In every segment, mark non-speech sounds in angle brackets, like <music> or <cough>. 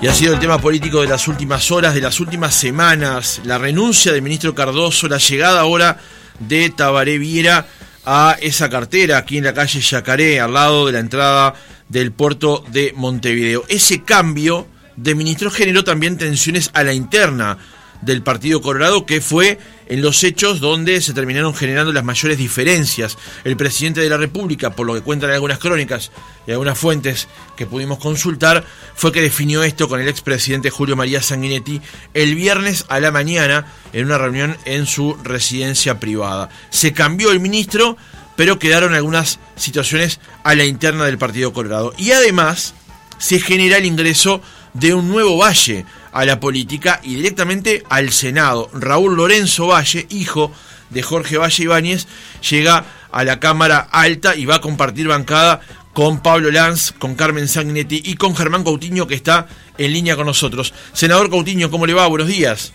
Y ha sido el tema político de las últimas horas, de las últimas semanas, la renuncia del ministro Cardoso, la llegada ahora de Tabaré Viera a esa cartera aquí en la calle Yacaré, al lado de la entrada del puerto de Montevideo. Ese cambio de ministro generó también tensiones a la interna del Partido Colorado, que fue en los hechos donde se terminaron generando las mayores diferencias. El presidente de la República, por lo que cuentan algunas crónicas y algunas fuentes que pudimos consultar, fue que definió esto con el expresidente Julio María Sanguinetti el viernes a la mañana en una reunión en su residencia privada. Se cambió el ministro, pero quedaron algunas situaciones a la interna del Partido Colorado. Y además se genera el ingreso de un nuevo valle a la política y directamente al Senado. Raúl Lorenzo Valle, hijo de Jorge Valle Ibáñez, llega a la Cámara Alta y va a compartir bancada con Pablo Lanz, con Carmen Sanguinetti y con Germán Coutinho que está en línea con nosotros. Senador Coutinho, ¿cómo le va? Buenos días.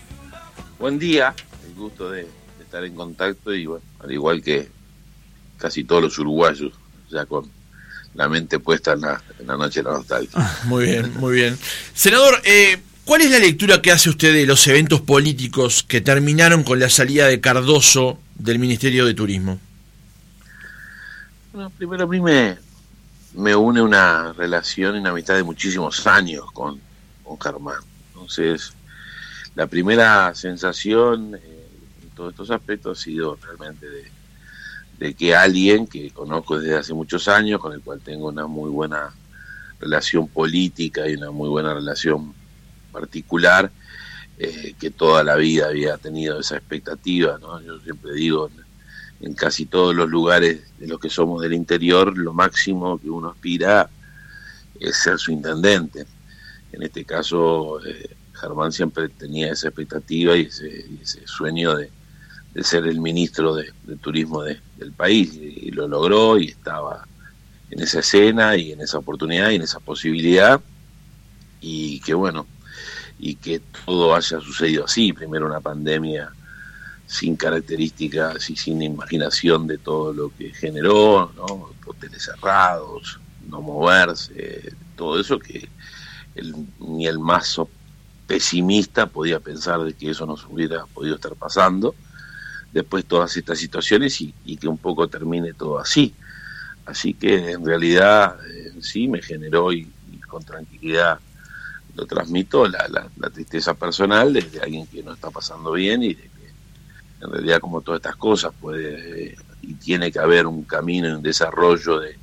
Buen día, el gusto de, estar en contacto y bueno, al igual que casi todos los uruguayos, ya con la mente puesta en la, noche de la nostalgia. Muy bien, muy bien. Senador, eh, ¿cuál es la lectura que hace usted de los eventos políticos que terminaron con la salida de Cardoso del Ministerio de Turismo? Bueno, primero a mí me, une una relación y una amistad de muchísimos años con, con Germán. Entonces, la primera sensación eh, en todos estos aspectos ha sido realmente de de que alguien que conozco desde hace muchos años, con el cual tengo una muy buena relación política y una muy buena relación particular, eh, que toda la vida había tenido esa expectativa, ¿no? Yo siempre digo, en, casi todos los lugares de los que somos del interior, lo máximo que uno aspira es ser su intendente. En este caso, eh, Germán siempre tenía esa expectativa y ese sueño de, ser el ministro de, turismo del país y, lo logró y estaba en esa escena y en esa oportunidad y en esa posibilidad y que bueno y que todo haya sucedido así. Primero una pandemia sin características y sin imaginación de todo lo que generó no hoteles cerrados no moverse todo eso que ni el más pesimista podía pensar de que eso nos hubiera podido estar pasando. Después todas estas situaciones y, que un poco termine todo así. Así que en realidad eh, sí me generó y, con tranquilidad lo transmito la, la, tristeza personal de, alguien que no está pasando bien y de que en realidad como todas estas cosas puede y tiene que haber un camino y un desarrollo de,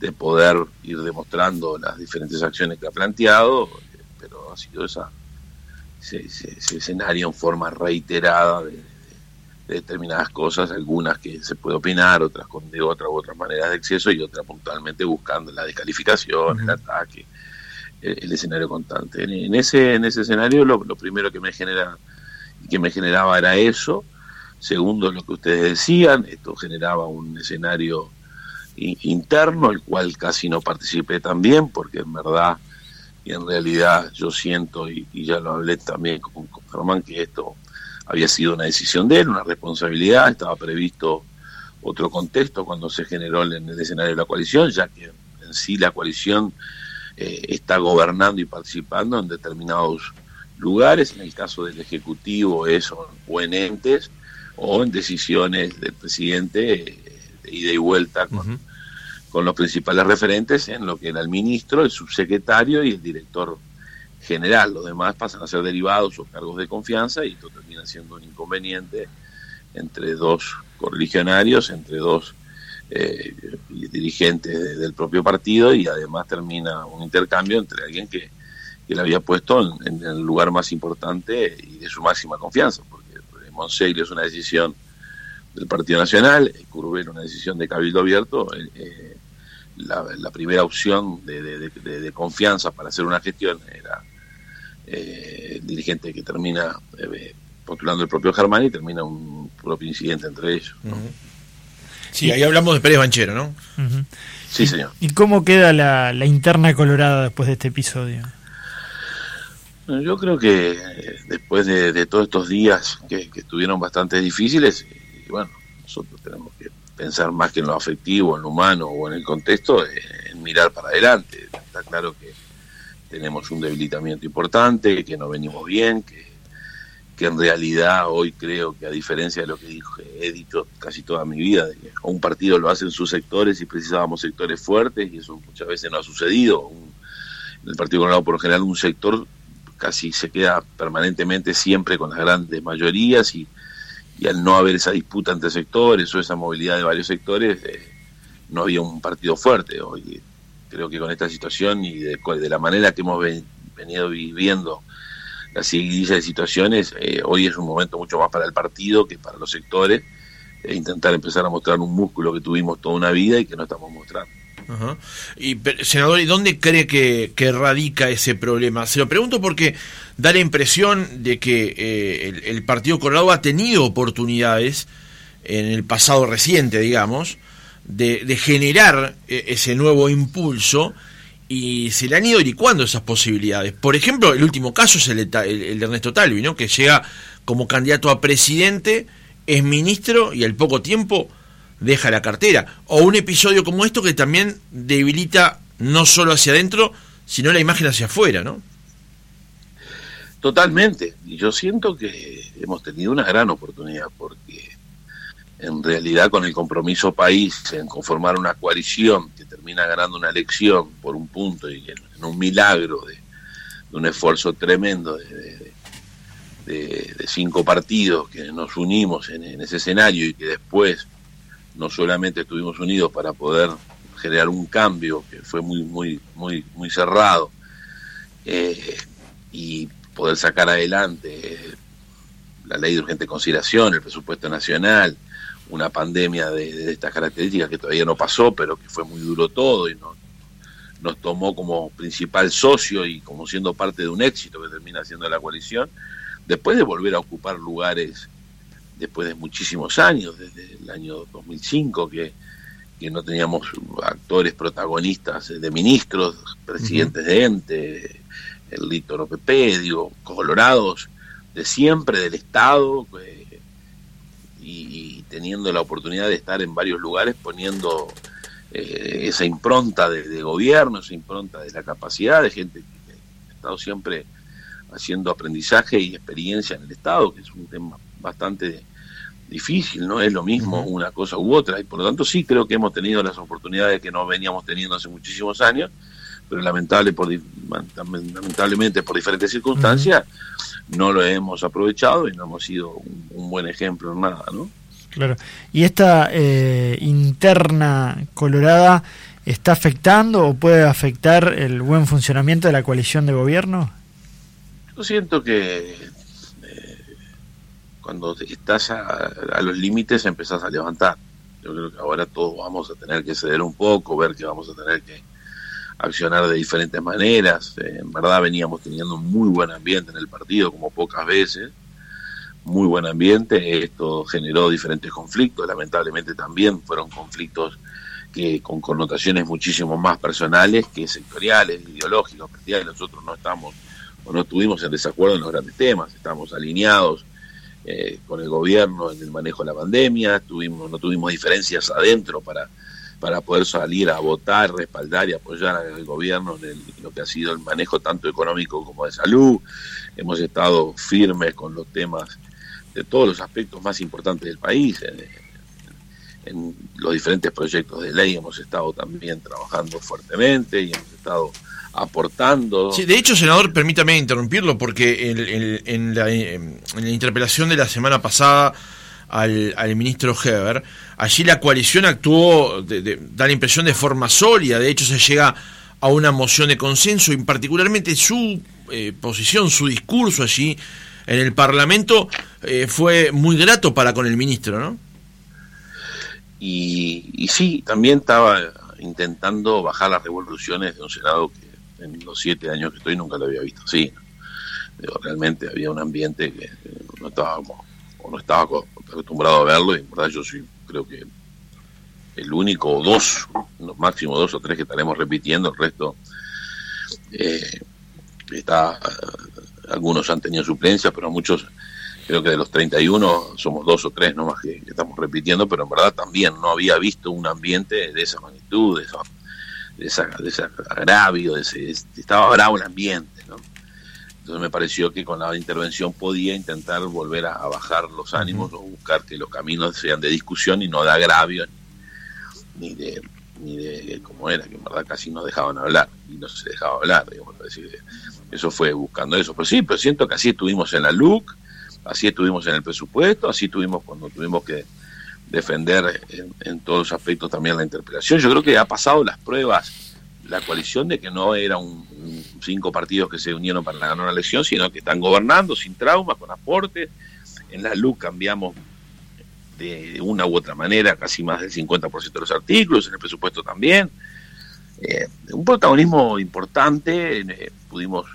de poder ir demostrando las diferentes acciones que ha planteado, pero ha sido esa, ese, ese escenario en forma reiterada de, determinadas cosas, algunas que se puede opinar, otras con de otra u otras maneras de exceso y otras puntualmente buscando la descalificación, el ataque, el, escenario constante. En, ese en ese escenario lo, primero que me genera que me generaba era eso. Segundo, lo que ustedes decían, esto generaba un escenario interno, el cual casi no participé también, porque en verdad y en realidad yo siento, y, ya lo hablé también con, con Germán, que esto había sido una decisión de él, una responsabilidad, estaba previsto otro contexto cuando se generó en el escenario de la coalición, ya que en sí la coalición eh, está gobernando y participando en determinados lugares, en el caso del Ejecutivo eso, o en entes, o en decisiones del presidente eh, de ida y vuelta con, con los principales referentes en lo que era el ministro, el subsecretario y el director general. Los demás pasan a ser derivados o cargos de confianza y esto termina siendo un inconveniente entre dos correligionarios, entre dos eh, dirigentes del propio partido y además termina un intercambio entre alguien que, que le había puesto en, el lugar más importante y de su máxima confianza, porque Monseglio es una decisión del Partido Nacional, Curubel una decisión de Cabildo Abierto, eh, eh, la, primera opción de, confianza para hacer una gestión era eh, dirigente que termina eh, postulando el propio Germán y termina un propio incidente entre ellos. Sí, ahí hablamos de Pérez Banchero, ¿no? Sí, señor. ¿Y cómo queda la, interna colorada después de este episodio? Yo creo que eh, después de, todos estos días que, estuvieron bastante difíciles, y bueno, nosotros tenemos que pensar más que en lo afectivo, en lo humano o en el contexto, en mirar para adelante. Está claro que tenemos un debilitamiento importante, que no venimos bien, que, que en realidad hoy creo que a diferencia de lo que dije, he dicho casi toda mi vida, de que un partido lo hace en sus sectores y precisábamos sectores fuertes y eso muchas veces no ha sucedido. en el Partido Colorado por lo general un sector casi se queda permanentemente siempre con las grandes mayorías y, y al no haber esa disputa entre sectores o esa movilidad de varios sectores, eh, no había un partido fuerte. Hoy creo que con esta situación y de, de la manera que hemos venido viviendo la seguidilla de situaciones, eh, hoy es un momento mucho más para el partido que para los sectores, e intentar empezar a mostrar un músculo que tuvimos toda una vida y que no estamos mostrando. Y, senador, ¿y dónde cree que, radica ese problema? Se lo pregunto porque da la impresión de que eh, el, Partido Colorado ha tenido oportunidades en el pasado reciente, digamos, de, generar eh, ese nuevo impulso y se le han ido licuando esas posibilidades. Por ejemplo, el último caso es el, de Ernesto Talvi, ¿no? que llega como candidato a presidente, es ministro y al poco tiempo deja la cartera. O un episodio como esto que también debilita no solo hacia adentro, sino la imagen hacia afuera, ¿no? Totalmente. Y yo siento que hemos tenido una gran oportunidad porque en realidad con el compromiso país en conformar una coalición que termina ganando una elección por un punto y en, un milagro de, un esfuerzo tremendo de, cinco partidos que nos unimos en, ese escenario y que después no solamente estuvimos unidos para poder generar un cambio que fue muy, muy, muy, muy cerrado eh, y poder sacar adelante la ley de urgente consideración, el presupuesto nacional, una pandemia de, estas características que todavía no pasó, pero que fue muy duro todo y nos, nos tomó como principal socio y como siendo parte de un éxito que termina siendo la coalición, después de volver a ocupar lugares después de muchísimos años, desde el año 2005, que, que no teníamos actores protagonistas de ministros, presidentes de ente, el Lito Pepe, digo, colorados de siempre del Estado eh, y, teniendo la oportunidad de estar en varios lugares poniendo eh, esa impronta de, gobierno, esa impronta de la capacidad de gente que ha estado siempre haciendo aprendizaje y experiencia en el Estado, que es un tema bastante difícil, no es lo mismo una cosa u otra, y por lo tanto sí creo que hemos tenido las oportunidades que no veníamos teniendo hace muchísimos años, pero lamentable por, lamentablemente por diferentes circunstancias no lo hemos aprovechado y no hemos sido un, buen ejemplo en nada, ¿no? Claro. ¿Y esta eh, interna colorada está afectando o puede afectar el buen funcionamiento de la coalición de gobierno? Yo siento que cuando estás a, los límites empezás a levantar. Yo creo que ahora todos vamos a tener que ceder un poco, ver que vamos a tener que accionar de diferentes maneras. Eh, en verdad veníamos teniendo un muy buen ambiente en el partido, como pocas veces. Muy buen ambiente. Esto generó diferentes conflictos. Lamentablemente también fueron conflictos que con connotaciones muchísimo más personales que sectoriales, ideológicos. Nosotros no estamos o no estuvimos en desacuerdo en los grandes temas. Estamos alineados eh, con el gobierno en el manejo de la pandemia, tuvimos, no tuvimos diferencias adentro para, para poder salir a votar, respaldar y apoyar al gobierno en, lo que ha sido el manejo tanto económico como de salud. Hemos estado firmes con los temas de todos los aspectos más importantes del país. en los diferentes proyectos de ley hemos estado también trabajando fuertemente y hemos estado aportando. Sí, de hecho, senador, permítame interrumpirlo, porque en, la, interpelación de la semana pasada al, ministro Heber, allí la coalición actuó, da la impresión de forma sólida, de hecho se llega a una moción de consenso y particularmente su eh, posición, su discurso allí en el Parlamento eh, fue muy grato para con el ministro, ¿no? Y, sí, también estaba intentando bajar las revoluciones de un Senado que en los siete años que estoy nunca lo había visto así. realmente había un ambiente que no estábamos o no estaba acostumbrado a verlo y en verdad yo soy creo que el único o dos, máximo dos o tres que estaremos repitiendo, el resto eh, está, algunos han tenido suplencia, pero muchos, creo que de los 31 somos dos o tres nomás que, que estamos repitiendo, pero en verdad también no había visto un ambiente de esa magnitud, de esa de, esa, de ese agravio, de ese, estaba bravo el ambiente, ¿no? Entonces me pareció que con la intervención podía intentar volver a, bajar los ánimos o buscar que los caminos sean de discusión y no de agravio ni de ni de cómo era, que en verdad casi no dejaban hablar y no se dejaba hablar, digamos, decir, eso fue buscando eso. Pero sí, pero siento que así estuvimos en la LUC, así estuvimos en el presupuesto, así estuvimos cuando tuvimos que defender en, todos los aspectos también la interpretación. Yo creo que ha pasado las pruebas la coalición de que no eran un, cinco partidos que se unieron para ganar una elección, sino que están gobernando sin traumas, con aportes. En la LUC cambiamos de una u otra manera casi más del 50% de los artículos, en el presupuesto también. Eh, un protagonismo importante, eh, pudimos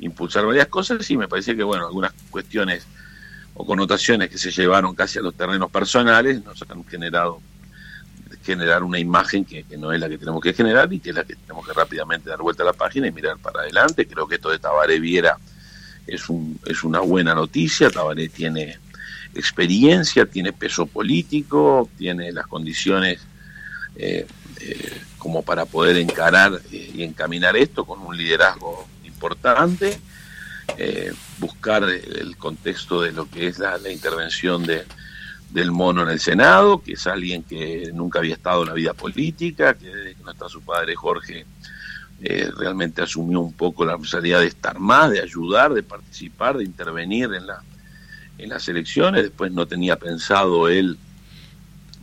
impulsar varias cosas y me parece que, bueno, algunas cuestiones o connotaciones que se llevaron casi a los terrenos personales nos han generado generar una imagen que, no es la que tenemos que generar y que es la que tenemos que rápidamente dar vuelta a la página y mirar para adelante. Creo que esto de Tabaré Viera es, un, es una buena noticia. Tabaré tiene experiencia, tiene peso político, tiene las condiciones eh, eh, como para poder encarar eh, y encaminar esto con un liderazgo importante, buscar el contexto de lo que es la, intervención de, del mono en el Senado, que es alguien que nunca había estado en la vida política, que desde que no está su padre Jorge realmente asumió un poco la responsabilidad de estar más, de ayudar, de participar, de intervenir en la en las elecciones, después no tenía pensado él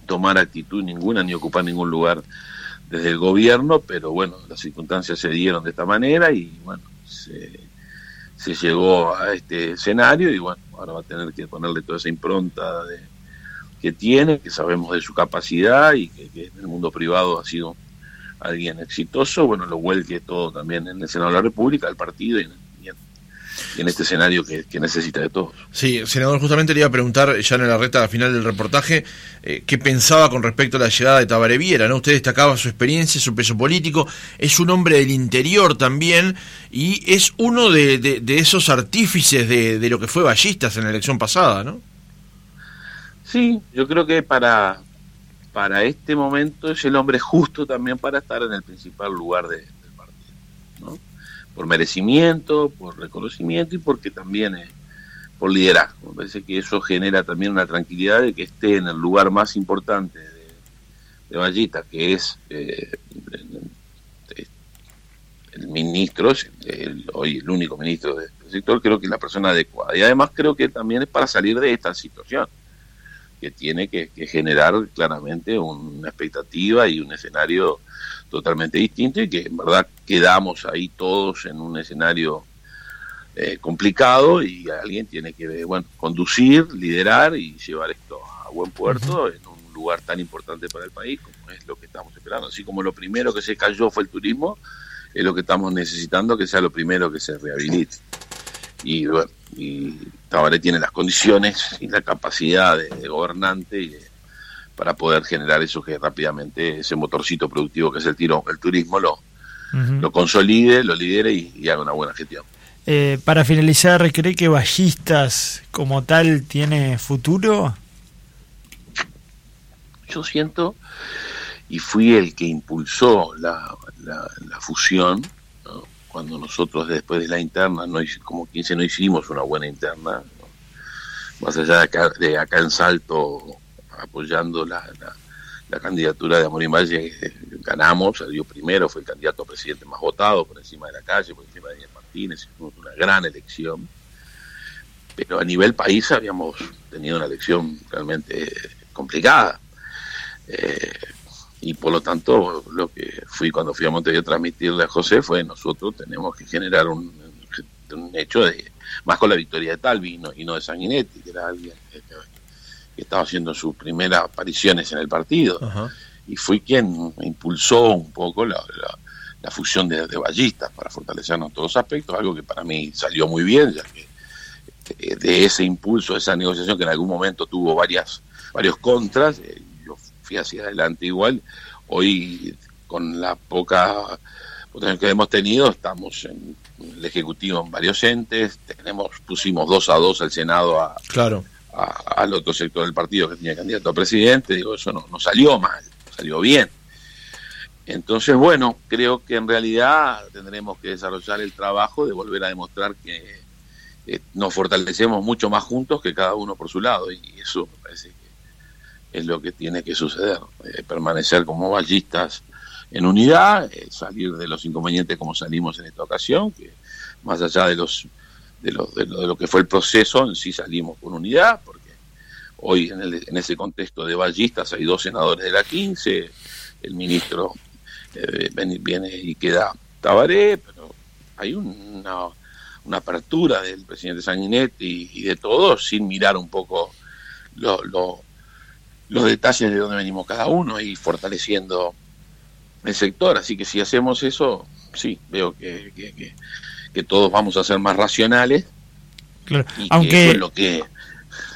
tomar actitud ninguna ni ocupar ningún lugar desde el gobierno, pero bueno, las circunstancias se dieron de esta manera y bueno, se, llegó a este escenario y bueno, ahora va a tener que ponerle toda esa impronta de, que tiene, que sabemos de su capacidad y que, en el mundo privado ha sido alguien exitoso, bueno, lo vuelque todo también en el Senado de la República, el partido y en, este escenario que, necesita de todos. Sí, senador, justamente le iba a preguntar ya en la recta final del reportaje eh, qué pensaba con respecto a la llegada de Tabaré Viera, ¿no? Usted destacaba su experiencia, su peso político, es un hombre del interior también y es uno de, esos artífices de, lo que fue Ballistas en la elección pasada, ¿no? Sí, yo creo que para, para este momento es el hombre justo también para estar en el principal lugar del partido, ¿no? por merecimiento, por reconocimiento y porque también es por liderazgo. Me parece que eso genera también una tranquilidad de que esté en el lugar más importante de, de Vallita, que es eh, el, ministro, hoy el único ministro del sector, creo que es la persona adecuada. Y además creo que también es para salir de esta situación, que tiene que generar claramente una expectativa y un escenario totalmente distinto y que en verdad quedamos ahí todos en un escenario eh, complicado y alguien tiene que bueno conducir, liderar y llevar esto a buen puerto en un lugar tan importante para el país como es lo que estamos esperando. Así como lo primero que se cayó fue el turismo, es lo que estamos necesitando que sea lo primero que se rehabilite. Y bueno, y Tabaré tiene las condiciones y la capacidad de, gobernante y de, para poder generar eso que rápidamente, ese motorcito productivo que es el tiro, el turismo, lo, lo consolide, lo lidere y, haga una buena gestión. Eh, para finalizar, ¿cree que Ballistas como tal tiene futuro? Yo siento, y fui el que impulsó la, la, fusión, cuando nosotros después de la interna, no, como quien no hicimos una buena interna, más allá de acá, de acá en Salto apoyando la, candidatura de Amorín Valle, eh, ganamos, salió primero, fue el candidato a presidente más votado por encima de la calle, por encima de Daniel Martínez, hicimos una gran elección. Pero a nivel país habíamos tenido una elección realmente complicada. Eh, y por lo tanto, lo que fui cuando fui a Montevideo a transmitirle a José fue nosotros tenemos que generar un, un hecho de más con la victoria de Talvi y no, de Sanguinetti, que era alguien que, estaba haciendo sus primeras apariciones en el partido. Y fui quien impulsó un poco la, la, fusión de, ballistas para fortalecernos en todos los aspectos, algo que para mí salió muy bien, ya que eh, de ese impulso, esa negociación que en algún momento tuvo varias varios contras, eh, fui hacia adelante igual. Hoy, con la poca potencia que hemos tenido, estamos en el Ejecutivo en varios entes, tenemos pusimos dos a dos al Senado a, claro al otro sector del partido que tenía candidato a presidente, digo, eso no, no salió mal, salió bien. Entonces, bueno, creo que en realidad tendremos que desarrollar el trabajo de volver a demostrar que eh, nos fortalecemos mucho más juntos que cada uno por su lado, y eso me parece es lo que tiene que suceder, eh, permanecer como ballistas en unidad, eh, salir de los inconvenientes como salimos en esta ocasión, que más allá de los de lo, de lo, que fue el proceso, en sí salimos con unidad, porque hoy en, el, en ese contexto de ballistas hay dos senadores de la 15, el ministro eh, viene y queda Tabaré, pero hay una, una apertura del presidente Sanguinetti y, de todos sin mirar un poco lo, los detalles de dónde venimos cada uno y fortaleciendo el sector. Así que si hacemos eso, sí, veo que, que, que, todos vamos a ser más racionales. Claro. Aunque, lo que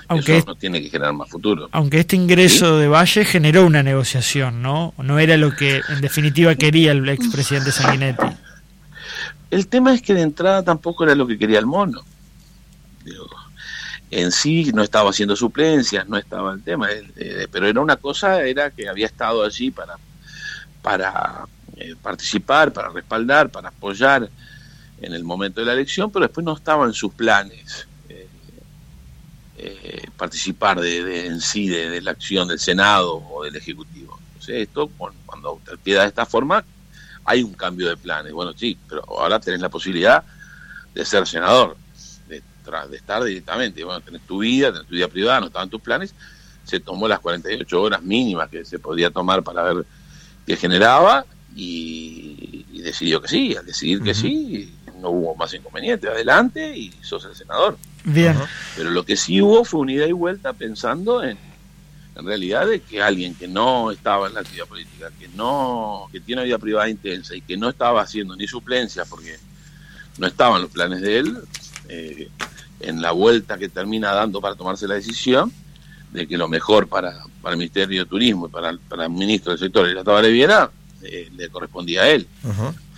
aunque eso no tiene que generar más futuro. Aunque este ingreso de Valle generó una negociación, ¿no? No era lo que en definitiva quería el expresidente Sanguinetti. El tema es que de entrada tampoco era lo que quería el mono. En sí no estaba haciendo suplencias, no estaba el tema, eh, eh, pero era una cosa, era que había estado allí para, para eh, participar, para respaldar, para apoyar en el momento de la elección, pero después no estaba en sus planes participar de, en sí de, la acción del Senado o del Ejecutivo. Entonces esto, cuando te queda de esta forma, hay un cambio de planes. Bueno, sí, pero ahora tenés la posibilidad de ser senador, de, de estar directamente. Bueno, tenés tu vida, tenés tu vida privada, no estaban tus planes. Se tomó las 48 horas mínimas que se podía tomar para ver qué generaba y, decidió que sí. Al decidir que sí, no hubo más inconveniente. Adelante y sos el senador. Bien. Pero lo que sí hubo fue unidad y vuelta pensando en, en realidad de que alguien que no estaba en la actividad política, que no, que tiene una vida privada intensa y que no estaba haciendo ni suplencia porque no estaban los planes de él, eh, en la vuelta que termina dando para tomarse la decisión de que lo mejor para, para el Ministerio de Turismo y para, para el ministro del sector, la Tabaré Viera, eh, le correspondía a él.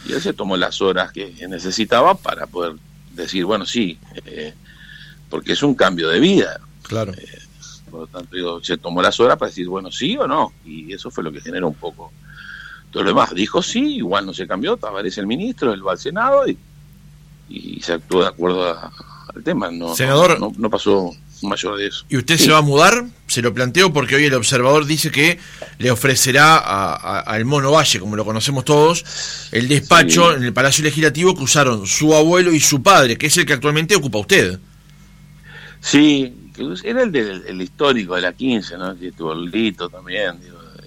Y él se tomó las horas que necesitaba para poder decir, bueno, sí, eh, porque es un cambio de vida. Claro. Eh, por lo tanto, se tomó las horas para decir, bueno, sí o no. Y eso fue lo que generó un poco todo lo demás. Dijo sí, igual no se cambió, aparece el ministro, él va al Senado y, y se actuó de acuerdo al tema. No, Senador, no, pasó mayor de eso. ¿Y usted se va a mudar? Se lo planteo porque hoy el observador dice que le ofrecerá al Mono Valle, como lo conocemos todos, el despacho en el Palacio Legislativo que usaron su abuelo y su padre, que es el que actualmente ocupa usted. Sí, era el del histórico de la 15, ¿no? Estuvo Lito también,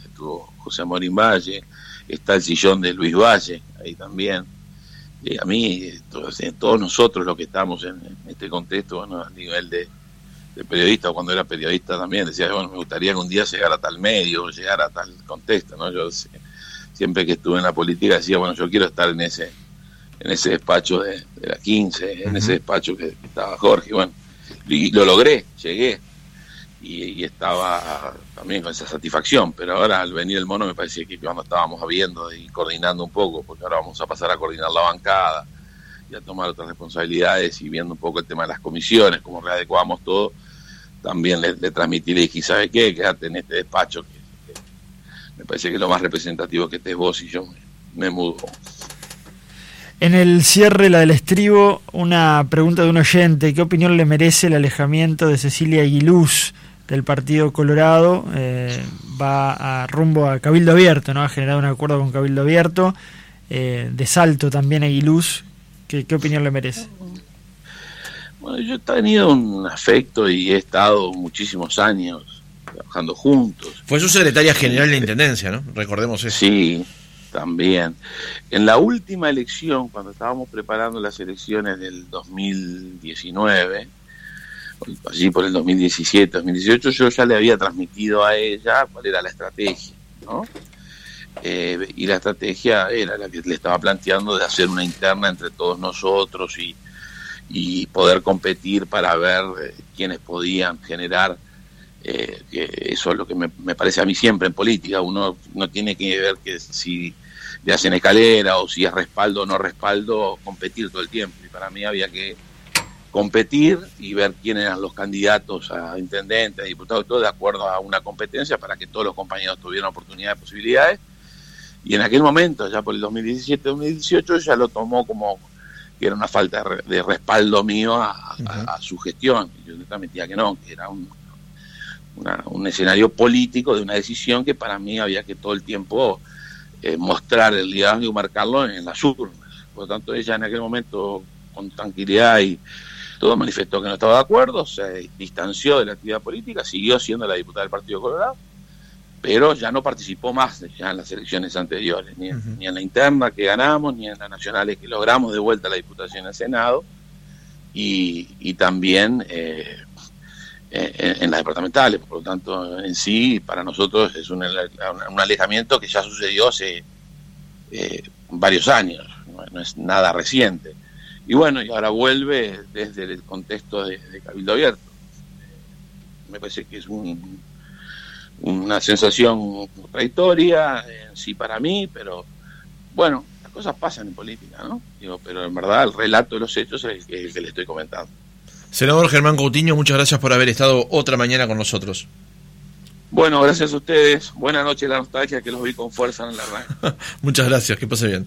estuvo José Morín Valle, está el sillón de Luis Valle, ahí también. Y a mí, todos, todos nosotros los que estamos en, este contexto, bueno, a nivel de, periodista, cuando era periodista también, decía, bueno, me gustaría que un día llegara a tal medio, llegara a tal contexto, ¿no? Yo siempre que estuve en la política decía, bueno, yo quiero estar en ese en ese despacho de, la 15, en ese despacho que, que estaba Jorge, bueno y lo logré, llegué. Y, estaba también con esa satisfacción, pero ahora al venir el mono me parece que cuando estábamos viendo y coordinando un poco, porque ahora vamos a pasar a coordinar la bancada y a tomar otras responsabilidades y viendo un poco el tema de las comisiones, cómo readecuamos todo, también le, transmití, le dije, ¿sabe qué? Quédate en este despacho, que, me parece que es lo más representativo que estés vos y yo me mudo. En el cierre, la del estribo, una pregunta de un oyente. ¿Qué opinión le merece el alejamiento de Cecilia Aguiluz del Partido Colorado? Eh, va a rumbo a Cabildo Abierto, ¿no? Ha generado un acuerdo con Cabildo Abierto. Eh, de salto también Aguiluz. ¿Qué, ¿Qué opinión le merece? Bueno, yo he tenido un afecto y he estado muchísimos años trabajando juntos. Fue su secretaria general de la Intendencia, ¿no? Recordemos eso. Sí, también. En la última elección, cuando estábamos preparando las elecciones del 2019, allí por el 2017, 2018, yo ya le había transmitido a ella cuál era la estrategia, ¿no? Eh, y la estrategia era la que le estaba planteando de hacer una interna entre todos nosotros y, y poder competir para ver eh, quiénes podían generar eh, eso es lo que me, parece a mí siempre en política. Uno no tiene que ver que si le hacen escalera o si es respaldo o no respaldo, competir todo el tiempo. Y para mí había que competir y ver quiénes eran los candidatos a intendentes, a diputados, todo de acuerdo a una competencia para que todos los compañeros tuvieran oportunidades, posibilidades. Y en aquel momento, ya por el 2017-2018, ya lo tomó como que era una falta de respaldo mío a, su gestión. Yo le transmitía que no, que era un, un escenario político de una decisión que para mí había que todo el tiempo eh, mostrar el liderazgo y marcarlo en las urnas. Por lo tanto, ella en aquel momento, con tranquilidad y todo, manifestó que no estaba de acuerdo, se distanció de la actividad política, siguió siendo la diputada del Partido Colorado, pero ya no participó más ya en las elecciones anteriores, ni, en la interna que ganamos, ni en las nacionales que logramos de vuelta la diputación al Senado, y, también eh, en, las departamentales. Por lo tanto, en sí, para nosotros es un, alejamiento que ya sucedió hace eh, varios años, no, es nada reciente. Y bueno, y ahora vuelve desde el contexto de, Cabildo Abierto. Me parece que es una sensación contradictoria en sí para mí, pero bueno, las cosas pasan en política, ¿no? Digo, pero en verdad el relato de los hechos es el que le estoy comentando. Senador Germán Coutinho, muchas gracias por haber estado otra mañana con nosotros. Bueno, gracias a ustedes. Buenas noches, la nostalgia que los vi con fuerza en la radio. <laughs> muchas gracias, que pase bien.